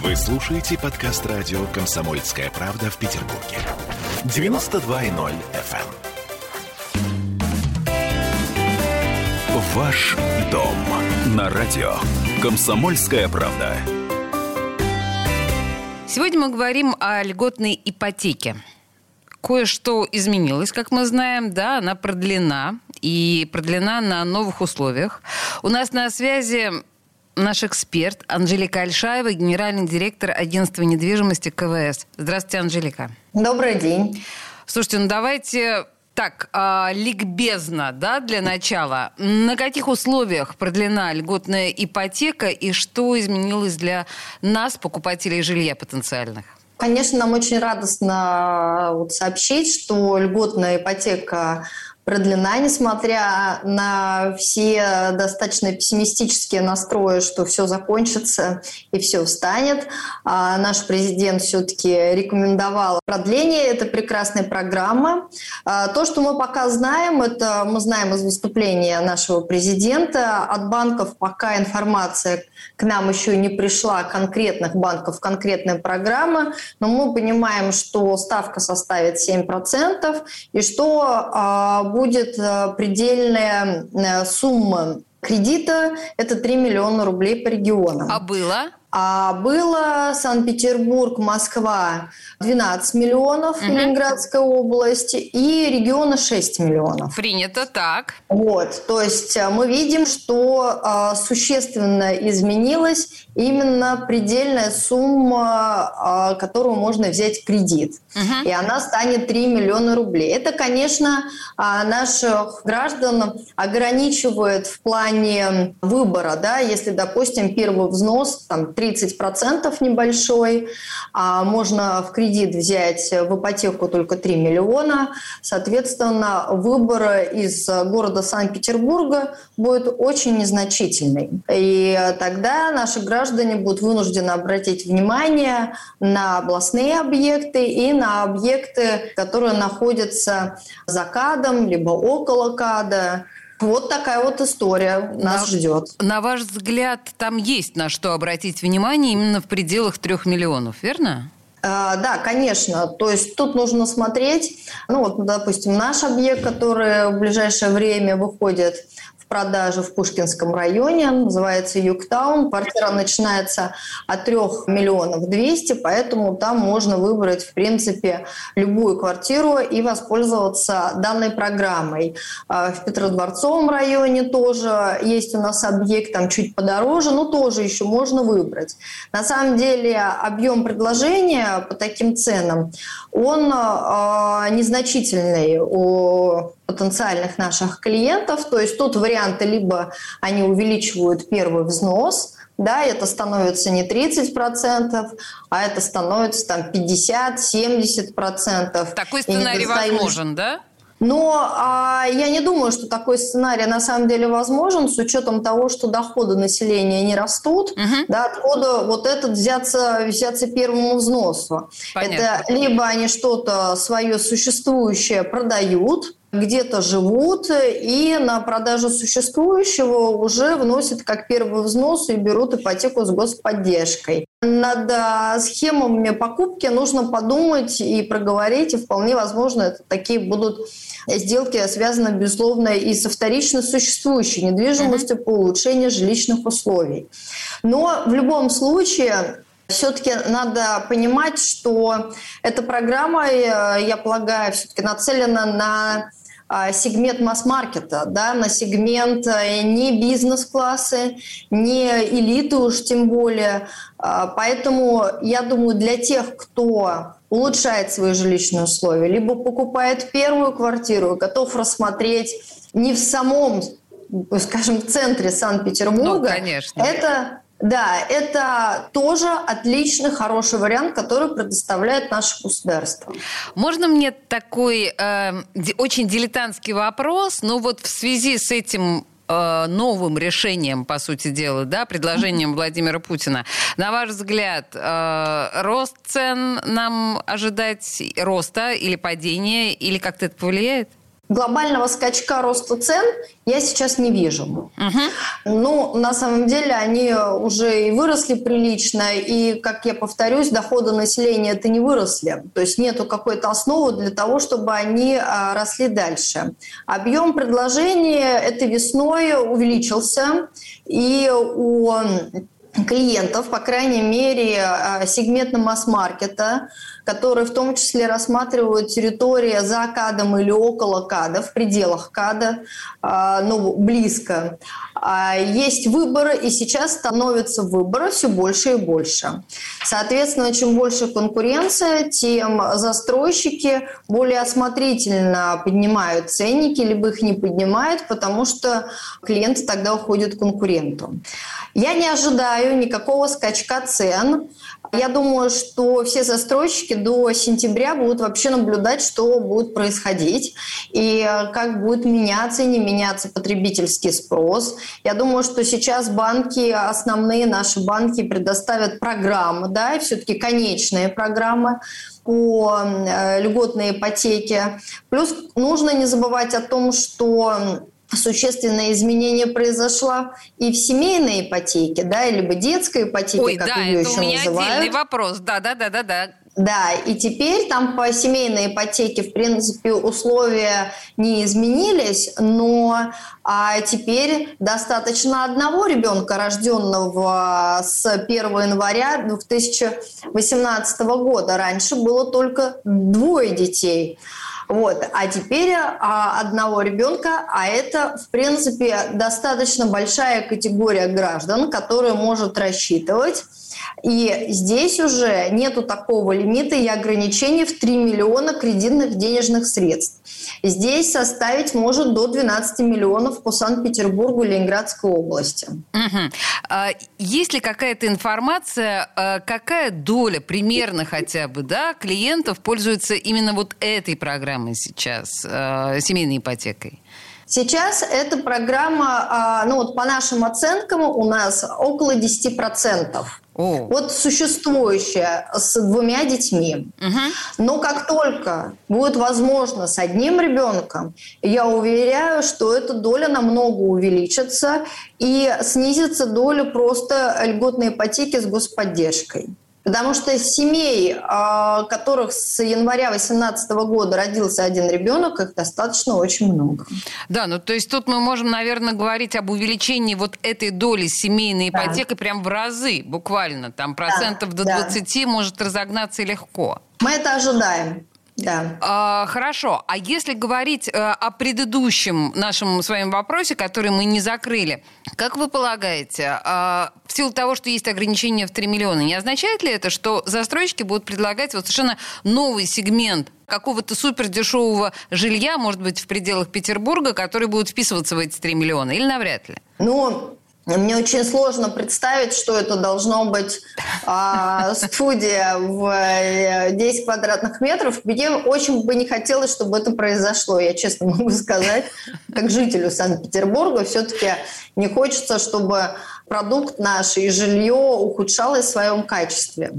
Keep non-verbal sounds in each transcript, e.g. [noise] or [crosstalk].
Вы слушаете подкаст радио «Комсомольская правда» в Петербурге. 92.0 FM. эм. Ваш дом на радио «Комсомольская правда». Сегодня мы говорим о льготной ипотеке. Кое-что изменилось, как мы знаем, да, она продлена и продлена на новых условиях. У нас на связи наш эксперт Анжелика Альшаева, генеральный директор агентства недвижимости КВС. Здравствуйте, Анжелика. Добрый день. Слушайте, ну давайте так, э, ликбезно, да, для начала. На каких условиях продлена льготная ипотека и что изменилось для нас, покупателей жилья потенциальных? Конечно, нам очень радостно вот сообщить, что льготная ипотека продлена, несмотря на все достаточно пессимистические настрои, что все закончится и все встанет. А наш президент все-таки рекомендовал продление этой прекрасной программы. А то, что мы пока знаем, это мы знаем из выступления нашего президента. От банков пока информация к нам еще не пришла конкретных банков, конкретной программы, но мы понимаем, что ставка составит 7% и что а, будет э, предельная э, сумма кредита – это 3 миллиона рублей по регионам. А было? А было Санкт-Петербург, Москва 12 миллионов, угу. Ленинградская область, и региона 6 миллионов. Принято так. Вот, то есть э, мы видим, что э, существенно изменилась именно предельная сумма, э, которую можно взять кредит. Угу. И она станет 3 миллиона рублей. Это, конечно, э, наших граждан ограничивает в плане выбора, да, если, допустим, первый взнос там 30% небольшой, а можно в кредит взять в ипотеку только 3 миллиона. Соответственно, выбор из города Санкт-Петербурга будет очень незначительный. И тогда наши граждане будут вынуждены обратить внимание на областные объекты и на объекты, которые находятся за КАДом, либо около КАДа. Вот такая вот история нас на, ждет. На ваш взгляд, там есть на что обратить внимание именно в пределах трех миллионов, верно? А, да, конечно. То есть тут нужно смотреть. Ну вот, допустим, наш объект, который в ближайшее время выходит продажи в Пушкинском районе, называется Югтаун. Квартира начинается от 3 миллионов 200, поэтому там можно выбрать, в принципе, любую квартиру и воспользоваться данной программой. А, в Петродворцовом районе тоже есть у нас объект, там чуть подороже, но тоже еще можно выбрать. На самом деле объем предложения по таким ценам, он э, незначительный у потенциальных наших клиентов. То есть тут варианты либо они увеличивают первый взнос, да, это становится не 30%, а это становится там 50-70%. Такой сценарий возможен, да? Но а, я не думаю, что такой сценарий на самом деле возможен с учетом того, что доходы населения не растут, угу. да, откуда вот этот взяться, взяться первому взносу. Понятно. Это либо они что-то свое существующее продают, где-то живут и на продажу существующего уже вносят как первый взнос и берут ипотеку с господдержкой. Над а, схемами покупки нужно подумать и проговорить, и вполне возможно это такие будут сделки связаны, безусловно, и со вторично существующей недвижимостью по улучшению жилищных условий. Но в любом случае все-таки надо понимать, что эта программа, э, я полагаю, все-таки нацелена на сегмент масс-маркета, да, на сегмент э, не бизнес-классы, не элиты уж тем более. А, поэтому я думаю, для тех, кто улучшает свои жилищные условия, либо покупает первую квартиру, готов рассмотреть не в самом скажем, в центре Санкт-Петербурга, ну, это да, это тоже отличный, хороший вариант, который предоставляет наше государство. Можно мне такой э, очень дилетантский вопрос? Ну вот в связи с этим э, новым решением, по сути дела, да, предложением Владимира Путина. На ваш взгляд, э, рост цен нам ожидать роста или падения, или как-то это повлияет? Глобального скачка роста цен я сейчас не вижу. Угу. Ну, на самом деле, они уже и выросли прилично, и, как я повторюсь, доходы населения это не выросли. То есть нету какой-то основы для того, чтобы они а, росли дальше. Объем предложения этой весной увеличился, и у клиентов, по крайней мере, а, сегмента масс-маркета, которые в том числе рассматривают территории за КАДом или около КАДа, в пределах КАДа, а, ну, близко. А, есть выборы, и сейчас становится выбора все больше и больше. Соответственно, чем больше конкуренция, тем застройщики более осмотрительно поднимают ценники, либо их не поднимают, потому что клиенты тогда уходят к конкуренту. Я не ожидаю никакого скачка цен. Я думаю, что все застройщики до сентября будут вообще наблюдать, что будет происходить и как будет меняться и не меняться потребительский спрос. Я думаю, что сейчас банки, основные наши банки предоставят программы, да, и все-таки конечные программы по э, льготной ипотеке. Плюс нужно не забывать о том, что существенное изменение произошло и в семейной ипотеке, да, либо детской ипотеке, Ой, как да, ее это еще у меня называют. отдельный вопрос. Да, да, да, да, да. Да, и теперь там по семейной ипотеке, в принципе, условия не изменились, но а теперь достаточно одного ребенка, рожденного с 1 января 2018 года. Раньше было только двое детей. Вот. А теперь а, одного ребенка, а это, в принципе, достаточно большая категория граждан, которая может рассчитывать и здесь уже нету такого лимита и ограничений в 3 миллиона кредитных денежных средств. Здесь составить может до 12 миллионов по Санкт-Петербургу и Ленинградской области. Угу. есть ли какая-то информация, а, какая доля примерно хотя бы да, клиентов пользуется именно вот этой программой сейчас, а, семейной ипотекой? Сейчас эта программа, а, ну вот по нашим оценкам, у нас около 10%. О. Вот существующая с двумя детьми. Угу. Но как только будет возможно с одним ребенком, я уверяю, что эта доля намного увеличится и снизится доля просто льготной ипотеки с господдержкой. Потому что семей, а, которых с января 2018 года родился один ребенок, их достаточно очень много. Да, ну то есть тут мы можем, наверное, говорить об увеличении вот этой доли семейной ипотеки да. прям в разы, буквально. Там процентов да, до 20 да. может разогнаться легко. Мы это ожидаем. Да. А, хорошо. А если говорить а, о предыдущем нашем своем вопросе, который мы не закрыли, как вы полагаете, а, в силу того, что есть ограничения в 3 миллиона, не означает ли это, что застройщики будут предлагать вот совершенно новый сегмент какого-то супердешевого жилья, может быть, в пределах Петербурга, который будет вписываться в эти 3 миллиона, или навряд ли? Ну, мне очень сложно представить, что это должно быть а, [laughs] студия в 10 э, квадратных метров. Мне очень бы не хотелось, чтобы это произошло, я честно могу сказать. Как жителю Санкт-Петербурга все-таки не хочется, чтобы продукт наш и жилье ухудшалось в своем качестве.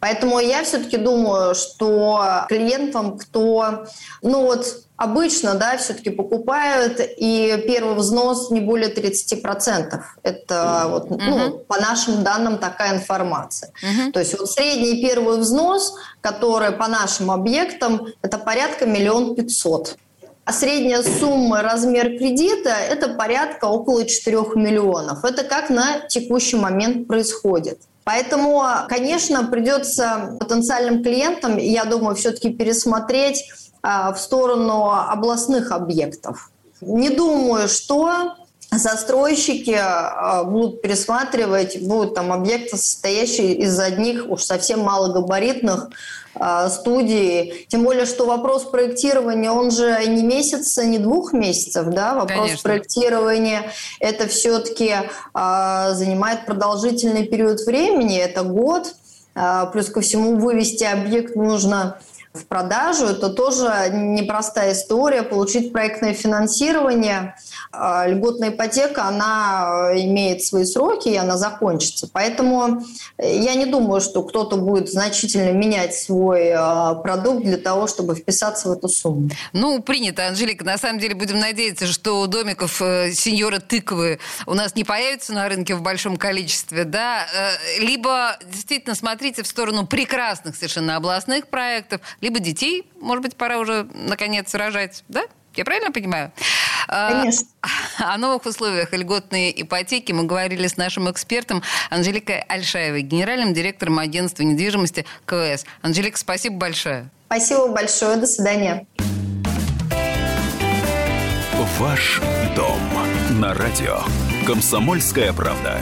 Поэтому я все-таки думаю, что клиентам, кто ну вот, обычно да, все-таки покупают, и первый взнос не более 30%. Это вот, ну, по нашим данным такая информация. Uh-huh. То есть вот средний первый взнос, который по нашим объектам, это порядка миллион пятьсот. А средняя сумма, размер кредита – это порядка около 4 миллионов. Это как на текущий момент происходит. Поэтому, конечно, придется потенциальным клиентам, я думаю, все-таки пересмотреть а, в сторону областных объектов. Не думаю, что застройщики а, будут пересматривать, будут там объекты, состоящие из одних уж совсем малогабаритных а, студий. Тем более, что вопрос проектирования, он же не месяца, не двух месяцев, да? Вопрос Конечно. проектирования, это все-таки занимает продолжительный период времени, это год. Плюс ко всему вывести объект нужно в продажу. Это тоже непростая история. Получить проектное финансирование, а, льготная ипотека, она имеет свои сроки, и она закончится. Поэтому я не думаю, что кто-то будет значительно менять свой а, продукт для того, чтобы вписаться в эту сумму. Ну, принято, Анжелика. На самом деле будем надеяться, что домиков э, сеньора тыквы у нас не появится на рынке в большом количестве, да? Э, либо действительно смотрите в сторону прекрасных совершенно областных проектов, либо детей, может быть, пора уже наконец рожать, да? Я правильно понимаю? А, Конечно. [laughs] О новых условиях льготной ипотеки мы говорили с нашим экспертом Анжеликой Альшаевой, генеральным директором агентства недвижимости КВС. Анжелика, спасибо большое. Спасибо большое. До свидания. Ваш дом на радио. Комсомольская правда.